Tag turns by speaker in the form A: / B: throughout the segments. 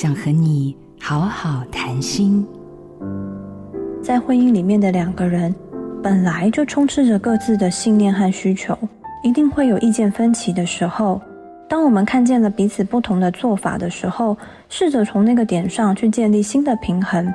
A: 想和你好好谈心。
B: 在婚姻里面的两个人，本来就充斥着各自的信念和需求，一定会有意见分歧的时候。当我们看见了彼此不同的做法的时候，试着从那个点上去建立新的平衡，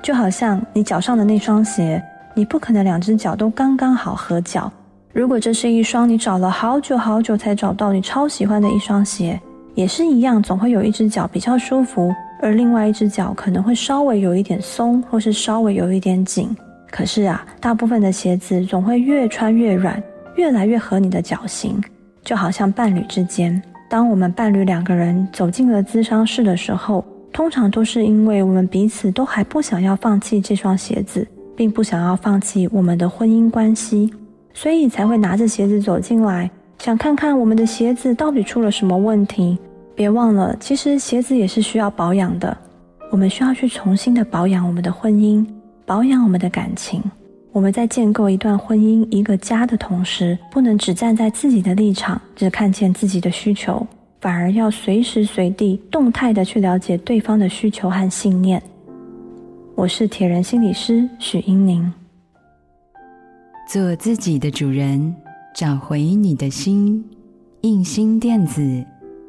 B: 就好像你脚上的那双鞋，你不可能两只脚都刚刚好合脚。如果这是一双你找了好久好久才找到你超喜欢的一双鞋，也是一样，总会有一只脚比较舒服，而另外一只脚可能会稍微有一点松，或是稍微有一点紧。可是啊，大部分的鞋子总会越穿越软，越来越合你的脚型，就好像伴侣之间。当我们伴侣两个人走进了咨商室的时候，通常都是因为我们彼此都还不想要放弃这双鞋子，并不想要放弃我们的婚姻关系，所以才会拿着鞋子走进来，想看看我们的鞋子到底出了什么问题。别忘了，其实鞋子也是需要保养的，我们需要去重新的保养我们的婚姻，保养我们的感情。我们在建构一段婚姻、一个家的同时，不能只站在自己的立场，只看见自己的需求，反而要随时随地动态的去了解对方的需求和信念。我是铁人心理师许英宁。
A: 做自己的主人，找回你的心。印心电子，